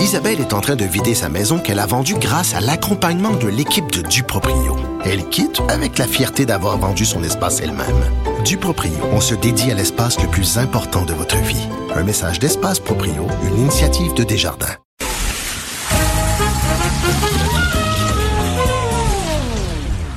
Isabelle est en train de vider sa maison qu'elle a vendue grâce à l'accompagnement de l'équipe de Duproprio. Elle quitte avec la fierté d'avoir vendu son espace elle-même. Duproprio, on se dédie à l'espace le plus important de votre vie. Un message d'Espace Proprio, une initiative de Desjardins.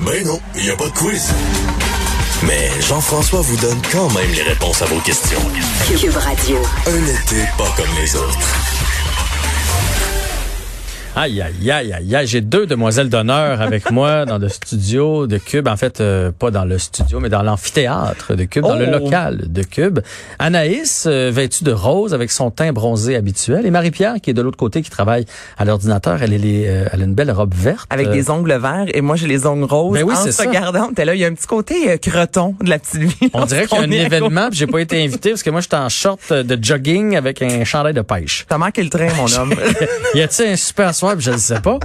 Ben non, il n'y a pas de quiz. Mais Jean-François vous donne quand même les réponses à vos questions. Cube Radio. Un été pas comme les autres. Aïe, aïe, aïe, aïe, aïe. J'ai deux demoiselles d'honneur avec moi dans le studio de Cube. En fait, euh, pas dans le studio, mais dans l'amphithéâtre de Cube, dans le Oh! local de Cube. Anaïs, euh, vêtue de rose avec son teint bronzé habituel. Et Marie-Pierre, qui est de l'autre côté, qui travaille à l'ordinateur. Elle, est les, euh, elle a une belle robe verte. Avec Euh, des ongles verts et moi j'ai les ongles roses. Ben oui, en c'est ça. regardant, t'es là, il y a un petit côté euh, croton de la petite vie. On dirait qu'il y a un événement, j'ai pas été invité parce que moi, j'étais en short de jogging avec un chandail de pêche. T'as manqué le train, mon homme. y a-t-il un super soir, puis je ne sais pas?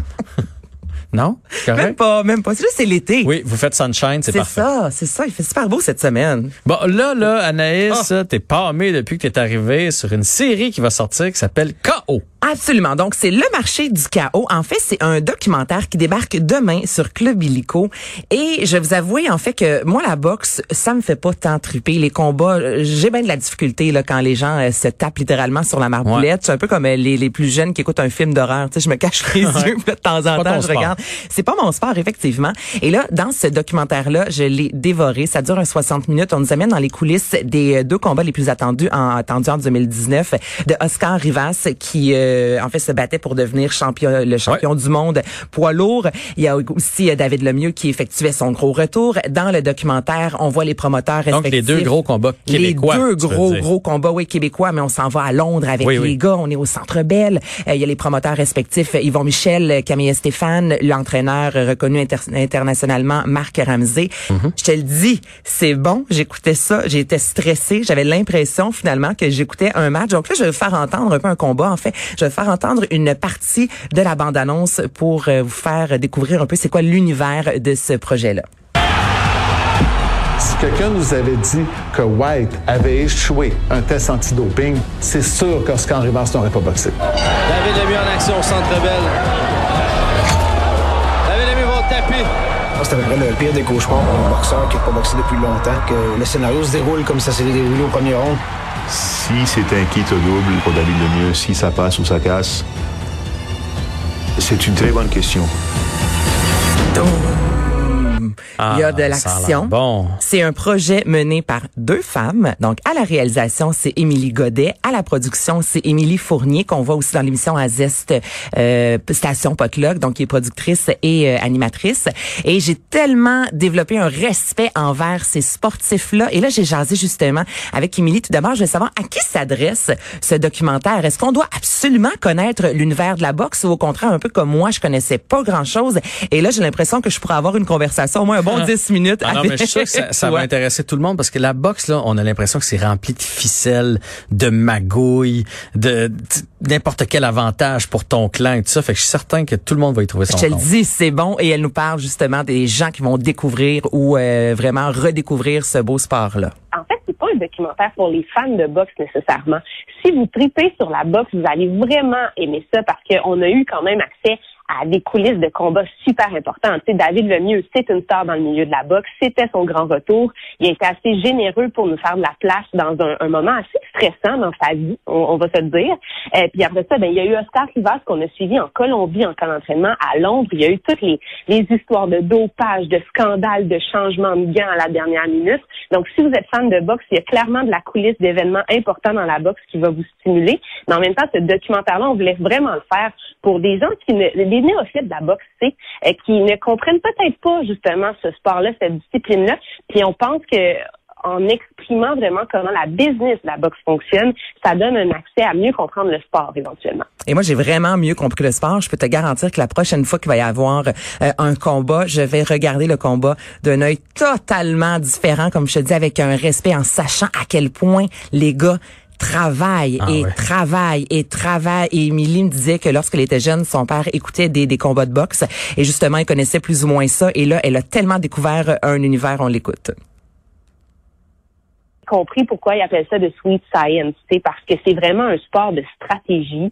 Non? C'est même pas, même pas. C'est juste c'est l'été. Oui, vous faites sunshine, c'est C'est parfait. ça, c'est ça. Il fait super beau cette semaine. Bon, là, là, Anaïs, Ah. t'es pâmée depuis que t'es arrivée sur une série qui va sortir qui s'appelle K.O. Absolument. Donc, c'est Le marché du chaos. En fait, c'est un documentaire qui débarque demain sur Club Illico. Et je vais vous avouer, en fait, que moi, la boxe, ça me fait pas tant triper. Les combats, j'ai bien de la difficulté là quand les gens euh, se tapent littéralement sur la marboulette. C'est un peu comme euh, les, les plus jeunes qui écoutent un film d'horreur. Tu sais, je me cache les yeux, de temps en Pas temps, je sport. regarde. C'est pas mon sport, effectivement. Et là, dans ce documentaire-là, je l'ai dévoré. Ça dure un 60 minutes. On nous amène dans les coulisses des euh, deux combats les plus attendus en, attendus en 2019 de Oscar Rivas, qui, euh, en fait, se battait pour devenir champion, le champion du monde poids lourd. Il y a aussi euh, David Lemieux qui effectuait son gros retour. Dans le documentaire, on voit les promoteurs Donc, les respectifs. deux gros combats québécois. Les deux gros, gros combats, oui, québécois, mais on s'en va à Londres avec Oui, les oui. gars. On est au Centre Bell. Euh, Il y a les promoteurs respectifs, Yvon Michel, Camille Stéphane, l'entraîneur reconnu inter- internationalement, Marc Ramsey. Mm-hmm. Je te le dis, c'est bon. J'écoutais ça. J'étais stressée. J'avais l'impression, finalement, que j'écoutais un match. Donc là, je vais vous faire entendre un peu un combat. En fait, je vais vous faire entendre une partie de la bande-annonce pour euh, vous faire découvrir un peu c'est quoi l'univers de ce projet-là. Si quelqu'un nous avait dit que White avait échoué un test antidoping, c'est sûr qu'Oscar Rivas n'aurait pas boxé. David Lemieux en action au centre belle. C'est à peu près le pire des cauchemars pour un boxeur qui n'a pas boxé depuis longtemps, que le scénario se déroule comme ça s'est déroulé au premier round. Si c'est un kit au double pour David Lemieux, si ça passe ou ça casse, c'est une très bonne question. Il y a de Ah, l'action. Bon. C'est un projet mené par deux femmes. Donc, à la réalisation, c'est Émilie Godet. À la production, c'est Émilie Fournier, qu'on voit aussi dans l'émission à Zest euh, Station Potluck, donc qui est productrice et euh, animatrice. Et j'ai tellement développé un respect envers ces sportifs-là. Et là, j'ai jasé justement avec Émilie. Tout d'abord, je veux savoir à qui s'adresse ce documentaire. Est-ce qu'on doit absolument connaître l'univers de la boxe ou au contraire, un peu comme moi, je connaissais pas grand-chose? Et là, j'ai l'impression que je pourrais avoir une conversation au moins un bon 10 minutes Ah non, mais je suis sûr que ça, ça va intéresser tout le monde parce que la boxe, là, on a l'impression que c'est rempli de ficelles, de magouilles, de, n'importe quel avantage pour ton clan et tout ça. Fait que je suis certain que tout le monde va y trouver son Je te le compte. dis, c'est bon. Et elle nous parle justement des gens qui vont découvrir ou euh, vraiment redécouvrir ce beau sport-là. en fait, c'est pas un documentaire pour les fans de boxe nécessairement. Si vous tripez sur la boxe, vous allez vraiment aimer ça parce qu'on a eu quand même accès à des coulisses de combats super importants. Tu sais, David Lemieux, c'est une star dans le milieu de la boxe. C'était son grand retour. Il a été assez généreux pour nous faire de la place dans un, un moment assez stressant dans sa vie, on, on va se dire. Euh, puis après ça, ben, il y a eu Oscar Rivas qu'on a suivi en Colombie en camp d'entraînement à Londres. Il y a eu toutes les, les histoires de dopage, de scandales, de changements de gants à la dernière minute. Donc, si vous êtes fan de boxe, il y a clairement de la coulisse d'événements importants dans la boxe qui va vous stimuler. Mais en même temps, ce documentaire-là, on voulait vraiment le faire pour des gens qui ne, des néophytes de la boxe, tu sais, euh, qui ne comprennent peut-être pas justement ce sport-là, cette discipline-là. Puis on pense que en exprimant vraiment comment la business de la boxe fonctionne, ça donne un accès à mieux comprendre le sport éventuellement. Et moi, j'ai vraiment mieux compris le sport. Je peux te garantir que la prochaine fois qu'il va y avoir euh, un combat, je vais regarder le combat d'un œil totalement différent, comme je te dis, avec un respect, en sachant à quel point les gars travaillent Ah et ouais. travaillent et travaillent. Et Émilie me disait que lorsqu'elle était jeune, son père écoutait des, des combats de boxe et justement, il connaissait plus ou moins ça. Et là, elle a tellement découvert un univers, on l'écoute. compris pourquoi ils appellent ça de sweet science, c'est parce que c'est vraiment un sport de stratégie.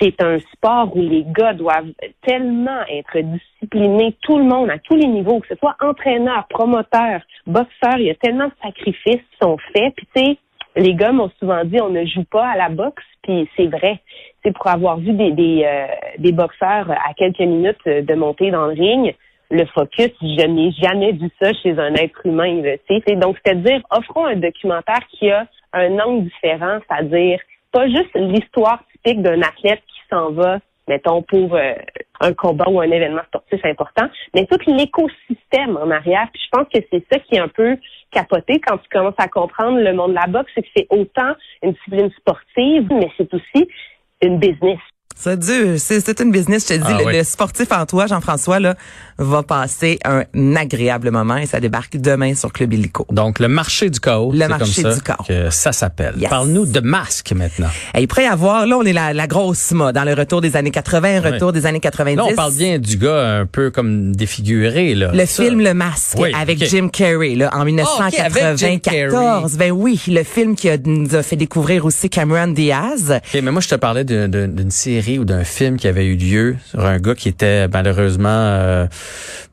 c'est un sport où les gars doivent tellement être disciplinés, tout le monde, à tous les niveaux, que ce soit entraîneur, promoteur, boxeur, il y a tellement de sacrifices qui sont faits. Puis tu sais, les gars m'ont souvent dit on ne joue pas à la boxe, puis c'est vrai. C'est pour avoir vu des des, euh, des boxeurs à quelques minutes de monter dans le ring, le focus, je n'ai jamais vu ça chez un être humain. Tu sais, donc c'est-à-dire offrons un documentaire qui a un angle différent, c'est-à-dire pas juste l'histoire typique d'un athlète qui s'en va, mettons, pour euh, un combat ou un événement sportif important, mais tout l'écosystème en arrière. Puis je pense que c'est ça qui est un peu capoté quand tu commences à comprendre le monde de la boxe, c'est que c'est autant une discipline sportive, mais c'est aussi une business. C'est dur. C'est une business, je te dis. Ah le, oui. le sportif en toi, Jean-François, là, va passer un agréable moment et ça débarque demain sur Club Illico. Donc, le marché du chaos. Le marché comme ça du chaos. que ça s'appelle. Yes. Parle-nous de masques maintenant. Et il pourrait y avoir, là, on est la, la grosse mode, dans le retour des années 80, retour des années 90. Là, on parle bien du gars un peu comme défiguré, là. Le Ça. film Le Masque Oui, avec. Jim Carrey là, en Ah, ok, avec Jim 1994. ben oui, le film qui a, nous a fait découvrir aussi Cameron Diaz. Ok, mais moi, je te parlais d'une série ou d'un film qui avait eu lieu sur un gars qui était malheureusement euh,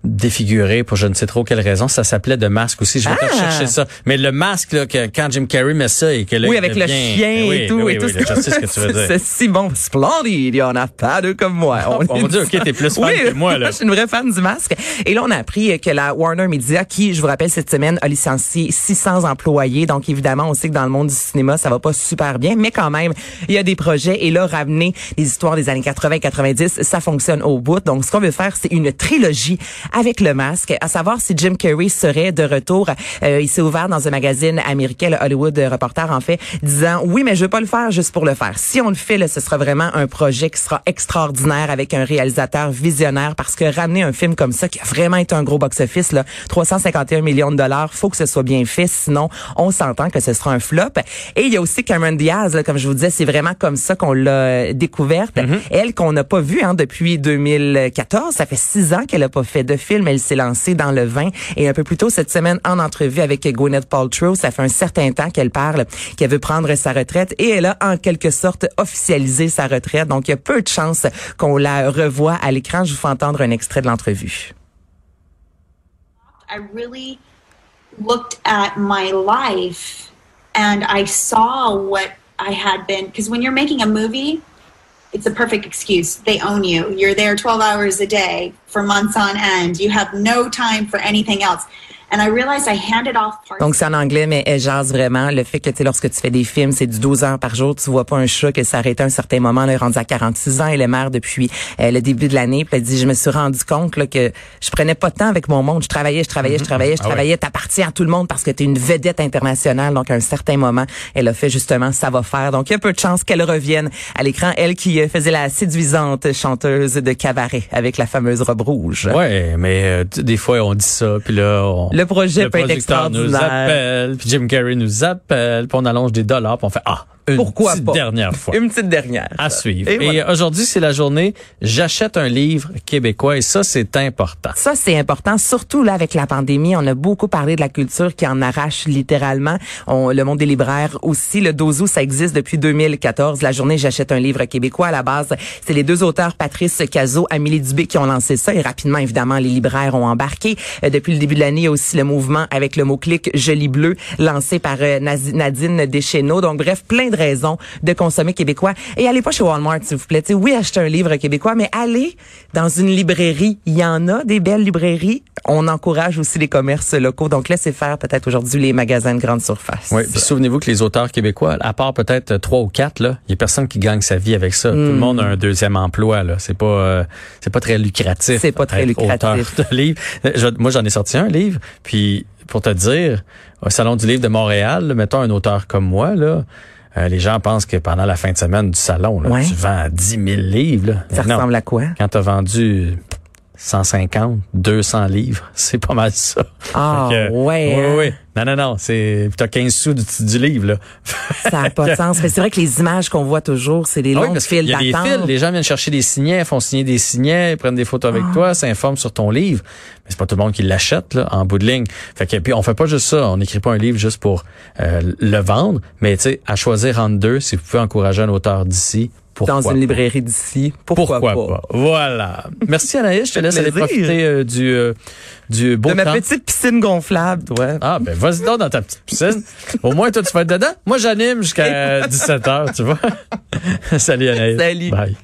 défiguré pour je ne sais trop quelle raison. Ça s'appelait de masque aussi. Je vais te Ah! rechercher ça. Mais le masque, là, que, quand Jim Carrey met ça et que là, oui, avec le devient- chien Ben oui, et tout. ben oui, et tout oui, ce tu veux dire. C'est si bon, splendide, il y en a pas deux comme moi. on va dire, OK, t'es plus fan oui, que moi, là. je suis une vraie fan du masque. Et là, on a appris que la Warner Media, qui, je vous rappelle, cette semaine, a licencié 600 employés. Donc, évidemment, on sait que dans le monde du cinéma, ça va pas super bien, mais quand même, il y a des projets. Et là, ramener les histoires des années 80-90, ça fonctionne au bout. Donc, ce qu'on veut faire, c'est une trilogie avec le masque, à savoir si Jim Carrey serait de retour. Euh, il s'est ouvert dans un magazine américain, le Hollywood Reporter, en fait, disant, oui, mais je veux pas le faire juste pour le faire. Si on le fait, là, ce sera vraiment un projet qui sera extraordinaire avec un réalisateur visionnaire parce que ramener un film comme ça qui a vraiment été un gros box-office, là, 351 millions de dollars, faut que ce soit bien fait, sinon on s'entend que ce sera un flop. Et il y a aussi Cameron Diaz, là, comme je vous disais, c'est vraiment comme ça qu'on l'a découverte. Elle qu'on n'a pas vue hein, depuis 2014, ça fait six ans qu'elle a pas fait de film, elle s'est lancée dans le vin et un peu plus tôt cette semaine en entrevue avec Gwyneth Paltrow, ça fait un certain temps qu'elle parle qu'elle veut prendre sa retraite et elle a en quelque sorte officialisé sa retraite. Donc il y a peu de chances qu'on la revoie à l'écran. Je vous fais entendre un extrait de l'entrevue. I really looked at my life and I saw what I had been. Because when you're making a movie, it's a perfect excuse. They own you. You're there 12 hours a day for months on end. You have no time for anything else. And I realized I handed off parts. Donc c'est en anglais, mais elle jase vraiment. Le fait que tu sais, lorsque tu fais des films, c'est du 12 heures par jour. Tu vois pas un chat que ça arrête à un certain moment. Là, elle est rendue à 46 ans. Elle est mère depuis euh, le début de l'année. Puis elle dit, je me suis rendu compte là, que je prenais pas de temps avec mon monde. Je travaillais, je travaillais, je travaillais, je Ah ouais. travaillais. T'appartiens à tout le monde parce que tu es une vedette internationale. Donc à un certain moment, elle a fait justement ça va faire. Donc il y a peu de chances qu'elle revienne à l'écran. Elle qui euh, faisait la séduisante chanteuse de cabaret avec la fameuse robe rouge. Ouais, mais euh, des fois on dit ça, puis là on, Le projet peut être producteur nous extraordinaire. appelle, puis Jim Carrey nous appelle, puis on allonge des dollars, puis on fait ah une Pourquoi petite pas? dernière fois. Une petite dernière. À suivre. Et Et, voilà. aujourd'hui, c'est la journée J'achète un livre québécois et ça, c'est important. Ça, c'est important, surtout là avec la pandémie. On a beaucoup parlé de la culture qui en arrache littéralement. On, le monde des libraires aussi. Le 12 août, ça existe depuis 2014. La journée J'achète un livre québécois. À la base, c'est les deux auteurs, Patrice Cazot, Amélie Dubé, qui ont lancé ça. Et rapidement, évidemment, les libraires ont embarqué. Euh, depuis le début de l'année, il y a aussi le mouvement avec le mot-clic Je lis bleu, lancé par euh, Nadine Deschenaux. Donc, bref, plein de raisons de consommer québécois. Et allez pas chez Walmart, s'il vous plaît. Oui, achetez un livre québécois, mais allez dans une librairie. Il y en a des belles librairies. On encourage aussi les commerces locaux. Donc, laissez faire peut-être aujourd'hui les magasins de grande surface. Oui, puis souvenez-vous que les auteurs québécois, à part peut-être trois ou quatre, là, il y a personne qui gagne sa vie avec ça. Tout le Hmm. monde a un deuxième emploi. Là, c'est pas, euh, c'est pas très lucratif. C'est pas très lucratif. Auteur de livre. Je- moi, j'en ai sorti un livre, puis pour te dire, au salon du livre de Montréal, là, mettons un auteur comme moi, là. Euh, les gens pensent que pendant la fin de semaine du salon, là, Ouais. tu vends 10 000 livres. Là. Ça Non. ressemble à quoi? Quand tu as vendu 150, 200 livres, c'est pas mal ça. Ah, que, ouais, Oui, hein? oui. Non, non, non. C'est, t'as 15 sous du, du livre, là. Ça n'a pas de sens. Mais c'est vrai que les images qu'on voit toujours, c'est des Ah oui, longues files y a des d'attente. fils. Les gens viennent chercher des signets, font signer des signets, prennent des photos Ah. avec toi, s'informent sur ton livre. Mais c'est pas tout le monde qui l'achète, là, en bout de ligne. Fait que, puis on fait pas juste ça. On n'écrit pas un livre juste pour euh, le vendre. Mais, tu sais, à choisir entre deux, si vous pouvez encourager un auteur d'ici, Pourquoi dans une librairie d'ici. Pourquoi, pas? Voilà. Merci Anaïs, je te laisse aller profiter euh, du, euh, du beau De ma temps. petite piscine gonflable, ouais. Ah, ben vas-y donc dans ta petite piscine. Au moins, toi, tu vas être dedans. Moi, j'anime jusqu'à 17h, tu vois. Salut Anaïs. Salut. Bye.